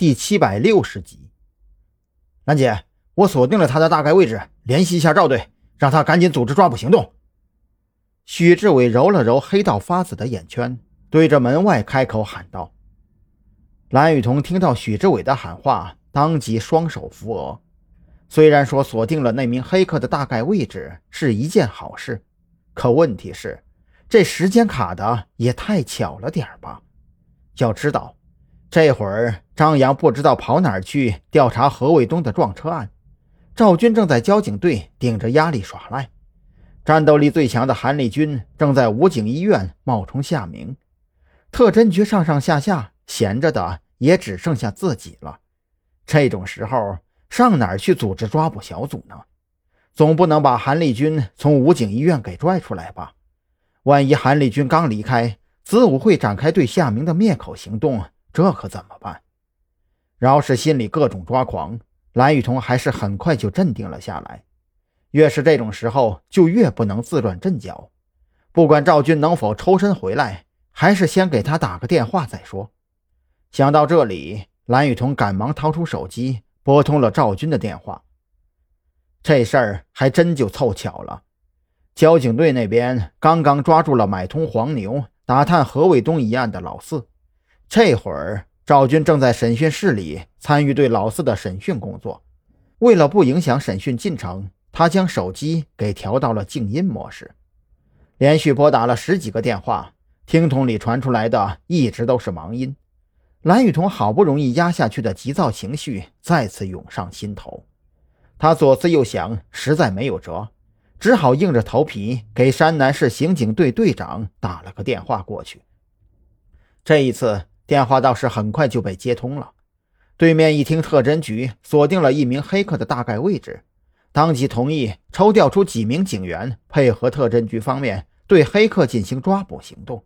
第七百六十集。兰姐，我锁定了他的大概位置，联系一下赵队，让他赶紧组织抓捕行动。许志伟揉了揉黑到发紫的眼圈，对着门外开口喊道。蓝雨桐听到许志伟的喊话，当即双手扶额。虽然说锁定了那名黑客的大概位置是一件好事，可问题是，这时间卡的也太巧了点吧？要知道，这会儿张扬不知道跑哪儿去调查何卫东的撞车案，赵军正在交警队顶着压力耍赖，战斗力最强的韩立军正在武警医院冒充夏明，特侦局上上下下。闲着的也只剩下自己了，这种时候上哪儿去组织抓捕小组呢？总不能把韩立军从武警医院给拽出来吧？万一韩立军刚离开，子午会展开对夏明的灭口行动，这可怎么办？饶是心里各种抓狂，蓝雨桐还是很快就镇定了下来。越是这种时候，就越不能自乱阵脚。不管赵军能否抽身回来，还是先给他打个电话再说。想到这里，蓝雨桐赶忙掏出手机，拨通了赵军的电话。这事儿还真就凑巧了，交警队那边刚刚抓住了买通黄牛、打探何卫东一案的老四。这会儿，赵军正在审讯室里参与对老四的审讯工作。为了不影响审讯进程，他将手机给调到了静音模式，连续拨打了十几个电话，听筒里传出来的一直都是忙音。蓝雨桐好不容易压下去的急躁情绪再次涌上心头，他左思右想，实在没有辙，只好硬着头皮给山南市刑警队队长打了个电话过去。这一次电话倒是很快就被接通了，对面一听特侦局锁定了一名黑客的大概位置，当即同意抽调出几名警员配合特侦局方面对黑客进行抓捕行动，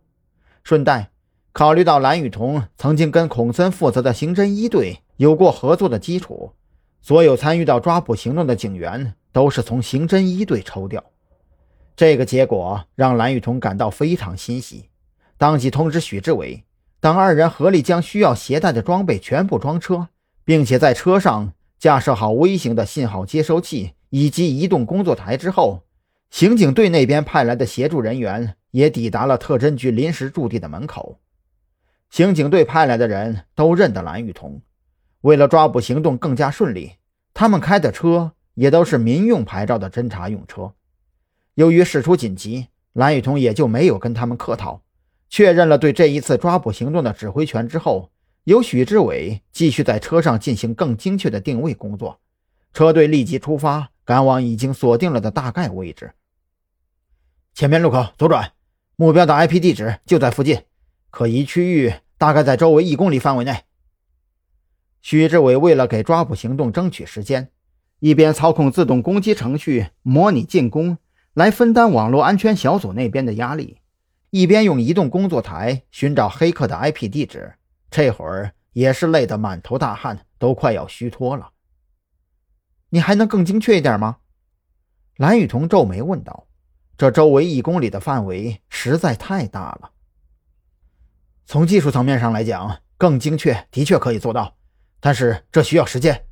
顺带。考虑到蓝雨桐曾经跟孔森负责的刑侦一队有过合作的基础，所有参与到抓捕行动的警员都是从刑侦一队抽调。这个结果让蓝雨桐感到非常欣喜，当即通知许志伟，等二人合力将需要携带的装备全部装车，并且在车上架设好微型的信号接收器以及移动工作台之后，刑警队那边派来的协助人员也抵达了特侦局临时驻地的门口。刑警队派来的人都认得蓝雨桐，为了抓捕行动更加顺利，他们开的车也都是民用牌照的侦查用车。由于事出紧急，蓝雨桐也就没有跟他们客套，确认了对这一次抓捕行动的指挥权之后，由许志伟继续在车上进行更精确的定位工作。车队立即出发，赶往已经锁定了的大概位置。前面路口左转，目标的 IP 地址就在附近，可疑区域。大概在周围一公里范围内。许志伟为了给抓捕行动争取时间，一边操控自动攻击程序模拟进攻，来分担网络安全小组那边的压力，一边用移动工作台寻找黑客的 IP 地址。这会儿也是累得满头大汗，都快要虚脱了。你还能更精确一点吗？蓝雨桐皱眉问道。这周围一公里的范围实在太大了。从技术层面上来讲，更精确的确可以做到，但是这需要时间。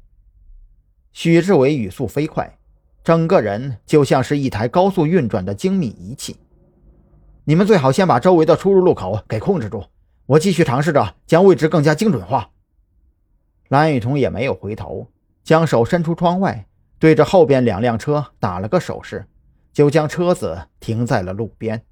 许志伟语速飞快，整个人就像是一台高速运转的精密仪器。你们最好先把周围的出入路口给控制住，我继续尝试着将位置更加精准化。蓝雨桐也没有回头，将手伸出窗外，对着后边两辆车打了个手势，就将车子停在了路边。